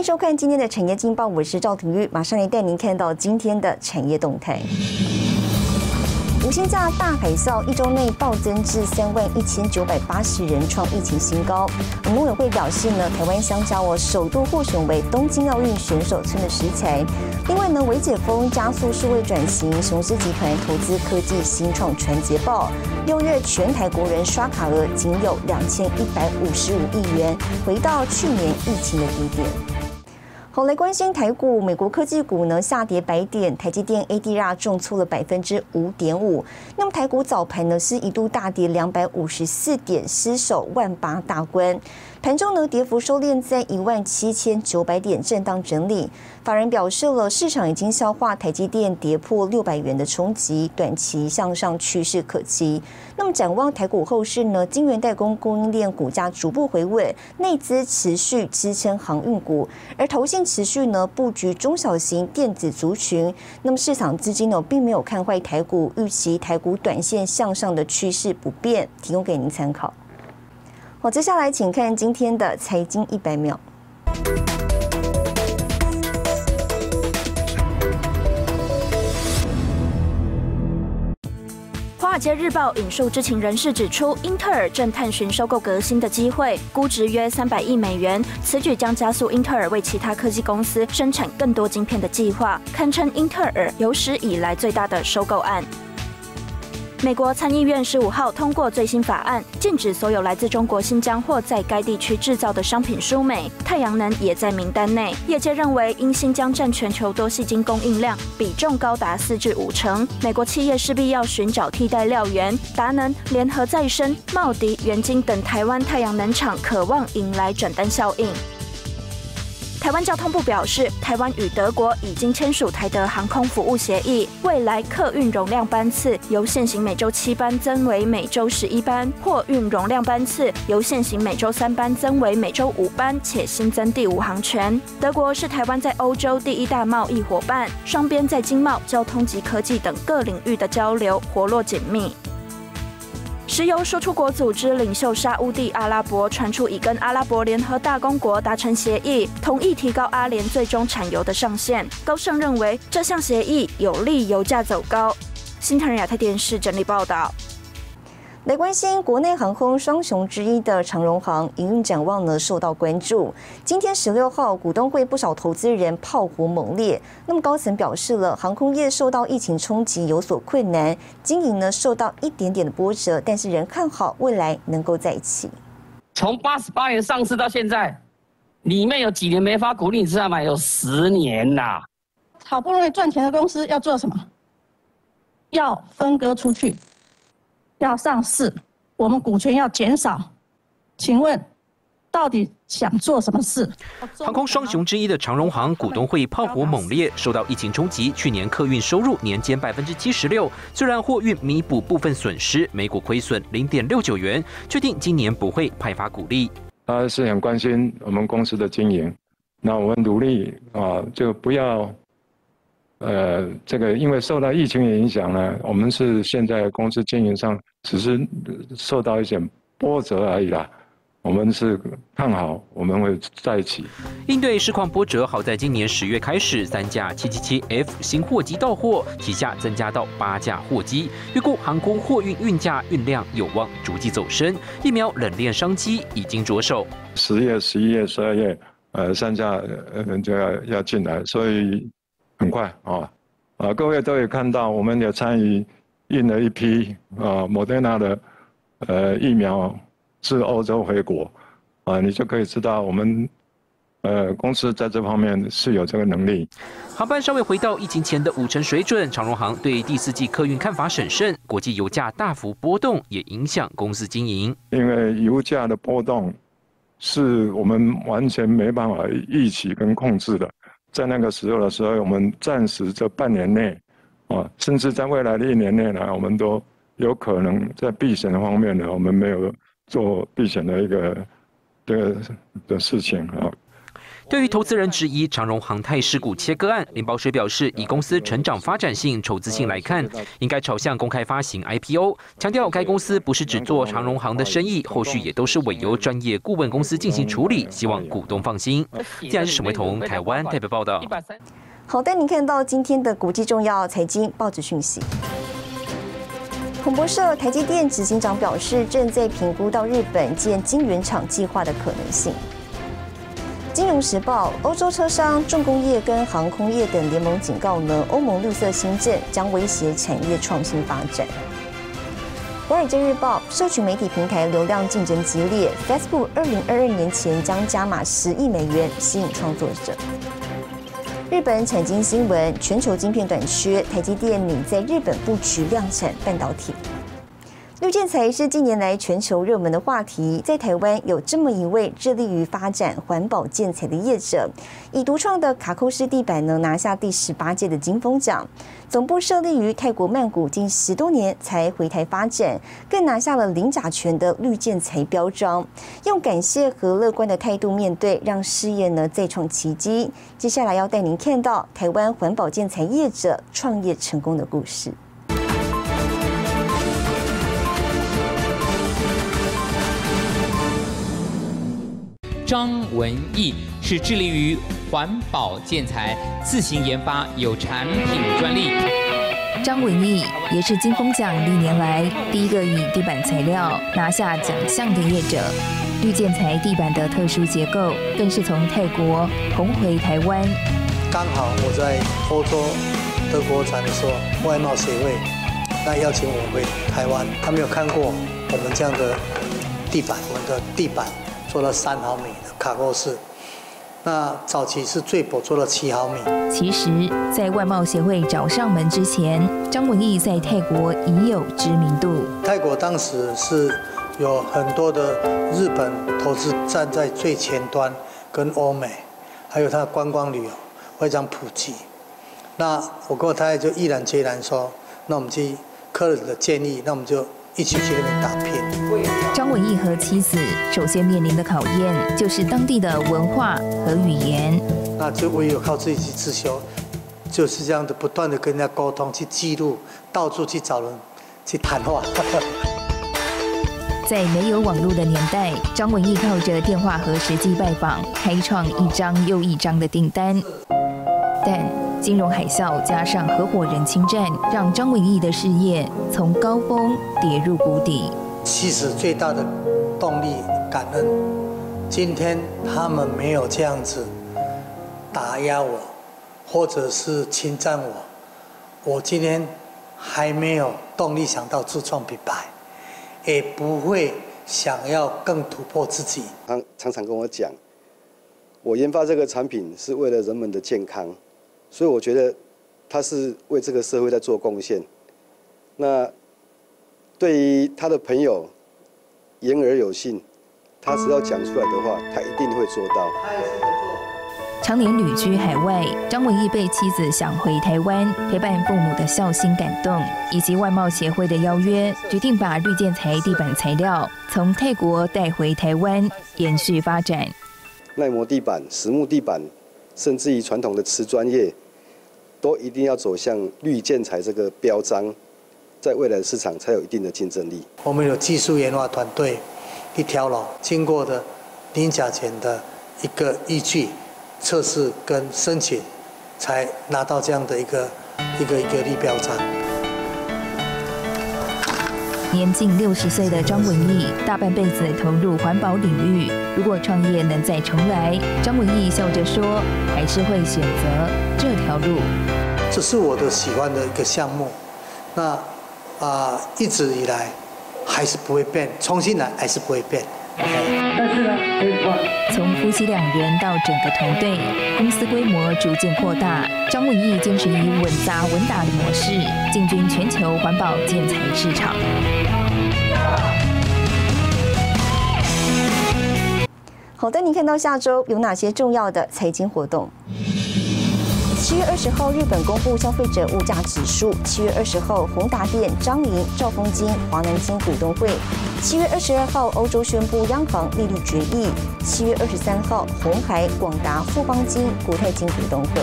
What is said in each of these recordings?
迎收看今天的产业劲报，我是赵廷玉，马上来带您看到今天的产业动态。五星价大海啸一周内暴增至三万一千九百八十人，创疫情新高。农委会表示呢，台湾香蕉哦首度获选为东京奥运选手村的食材。另外呢，微解封加速数位转型，雄狮集团投资科技新创传捷报。六月全台国人刷卡额仅有两千一百五十五亿元，回到去年疫情的低点。好，来关心台股，美国科技股呢下跌百点，台积电 ADR 重挫了百分之五点五。那么台股早盘呢是一度大跌两百五十四点，失守万八大关。盘中呢，跌幅收敛在一万七千九百点，震荡整理。法人表示了，市场已经消化台积电跌破六百元的冲击，短期向上趋势可期。那么展望台股后市呢？晶圆代工供应链股价逐步回稳，内资持续支撑航运股，而投信持续呢布局中小型电子族群。那么市场资金呢并没有看坏台股，预期台股短线向上的趋势不变，提供给您参考。好，接下来请看今天的财经一百秒。华尔街日报引述知情人士指出，英特尔正探寻收购革新的机会，估值约三百亿美元。此举将加速英特尔为其他科技公司生产更多晶片的计划，堪称英特尔有史以来最大的收购案。美国参议院十五号通过最新法案，禁止所有来自中国新疆或在该地区制造的商品输美。太阳能也在名单内。业界认为，因新疆占全球多细晶供应量比重高达四至五成，美国企业势必要寻找替代料源。达能、联合再生、茂迪、元晶等台湾太阳能厂渴望迎来转单效应。台湾交通部表示，台湾与德国已经签署台德航空服务协议，未来客运容量班次由现行每周七班增为每周十一班，货运容量班次由现行每周三班增为每周五班，且新增第五航权。德国是台湾在欧洲第一大贸易伙伴，双边在经贸、交通及科技等各领域的交流活络紧密。石油输出国组织领袖沙乌地阿拉伯传出已跟阿拉伯联合大公国达成协议，同意提高阿联最终产油的上限。高盛认为这项协议有利油价走高。新唐人亚太电视整理报道。来关心国内航空双雄之一的长荣航营运展望呢，受到关注。今天十六号股东会不少投资人炮火猛烈，那么高层表示了航空业受到疫情冲击有所困难，经营呢受到一点点的波折，但是仍看好未来能够在一起。从八十八元上市到现在，里面有几年没发股利，你知道吗？有十年呐！好不容易赚钱的公司要做什么？要分割出去。要上市，我们股权要减少，请问到底想做什么事？航空双雄之一的长荣航股东会炮火猛烈，受到疫情冲击，去年客运收入年减百分之七十六，虽然货运弥补部分损失，每股亏损零点六九元，确定今年不会派发股利。他是很关心我们公司的经营，那我们努力啊，就不要。呃，这个因为受到疫情的影响呢，我们是现在公司经营上只是受到一些波折而已啦。我们是看好我们会在一起。应对市况波折，好在今年十月开始，三架七七七 F 新货机到货，旗下增加到八架货机，预估航空货运运价运量有望逐季走升。疫苗冷链商机已经着手，十月、十一月、十二月，呃，三架呃就要要进来，所以。很快啊，啊，各位都有看到，我们也参与印了一批啊，莫德纳的呃疫苗自欧洲回国，啊，你就可以知道我们呃公司在这方面是有这个能力。航班稍微回到疫情前的五成水准，长荣航对第四季客运看法审慎，国际油价大幅波动也影响公司经营。因为油价的波动是我们完全没办法预期跟控制的。在那个时候的时候，我们暂时这半年内，啊，甚至在未来的一年内呢，我们都有可能在避险的方面呢，我们没有做避险的一个这个的事情啊。对于投资人质疑长荣航太事故切割案，林宝水表示，以公司成长发展性、筹资性来看，应该朝向公开发行 IPO。强调该公司不是只做长荣航的生意，后续也都是委由专业顾问公司进行处理，希望股东放心。既然是沈维彤，台湾代表报道。好，带您看到今天的国际重要财经报纸讯息。彭博社台积电执行长表示，正在评估到日本建晶圆厂计划的可能性。金融时报，欧洲车商、重工业跟航空业等联盟警告呢，欧盟绿色新政将威胁产业创新发展。华尔街日报，社群媒体平台流量竞争激烈，Facebook 二零二二年前将加码十亿美元吸引创作者。日本产经新闻：全球晶片短缺，台积电拟在日本布局量产半导体。绿建材是近年来全球热门的话题，在台湾有这么一位致力于发展环保建材的业者，以独创的卡扣式地板呢拿下第十八届的金风奖。总部设立于泰国曼谷，近十多年才回台发展，更拿下了零甲醛的绿建材标章。用感谢和乐观的态度面对，让事业呢再创奇迹。接下来要带您看到台湾环保建材业者创业成功的故事。张文义是致力于环保建材，自行研发有产品专利。张文义也是金风奖历年来第一个以地板材料拿下奖项的业者。绿建材地板的特殊结构，更是从泰国红回台湾。刚好我在欧洲德国展的时候，外贸协会那邀请我回台湾，他没有看过我们这样的地板，我们的地板。做了三毫米的卡扣式，那早期是最薄做了七毫米。其实，在外贸协会找上门之前，张文义在泰国已有知名度。泰国当时是有很多的日本投资站在最前端，跟欧美，还有它的观光旅游非常普及。那我跟我太太就毅然决然说，那我们去客人的建议，那我们就。一起去那边打拼。张文义和妻子首先面临的考验就是当地的文化和语言。那就唯有靠自己去自修，就是这样的不断的跟人家沟通，去记录，到处去找人去谈话。在没有网络的年代，张文义靠着电话和实际拜访，开创一张又一张的订单。但金融海啸加上合伙人侵占，让张文义的事业从高峰跌入谷底。其实最大的动力感恩，今天他们没有这样子打压我，或者是侵占我，我今天还没有动力想到自创品牌，也不会想要更突破自己。他常常跟我讲，我研发这个产品是为了人们的健康。所以我觉得他是为这个社会在做贡献。那对于他的朋友言而有信，他只要讲出来的话，他一定会做到。常年旅居海外，张文义被妻子想回台湾陪伴父母的孝心感动，以及外贸协会的邀约，决定把绿建材地板材料从泰国带回台湾，延续发展。耐磨地板、实木地板。甚至于传统的瓷砖业，都一定要走向绿建材这个标章，在未来的市场才有一定的竞争力。我们有技术研发团队，一条龙经过的零甲醛的一个依据测试跟申请，才拿到这样的一个一个一个绿标章。年近六十岁的张文义，大半辈子投入环保领域。如果创业能再重来，张文义笑着说，还是会选择这条路。这是我的喜欢的一个项目，那啊，一直以来还是不会变，重新来还是不会变。但是呢，从夫妻两人到整个团队，公司规模逐渐扩大。张文义坚持以稳扎稳打的模式进军全球环保建材市场。好的，你看到下周有哪些重要的财经活动？七月二十号，日本公布消费者物价指数；七月二十号，宏达电、张银、兆丰金、华南金股东会；七月二十二号，欧洲宣布央行利率决议；七月二十三号，红海、广达、富邦金、国泰金股东会。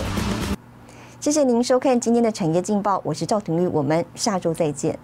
谢谢您收看今天的产业劲报，我是赵廷玉，我们下周再见。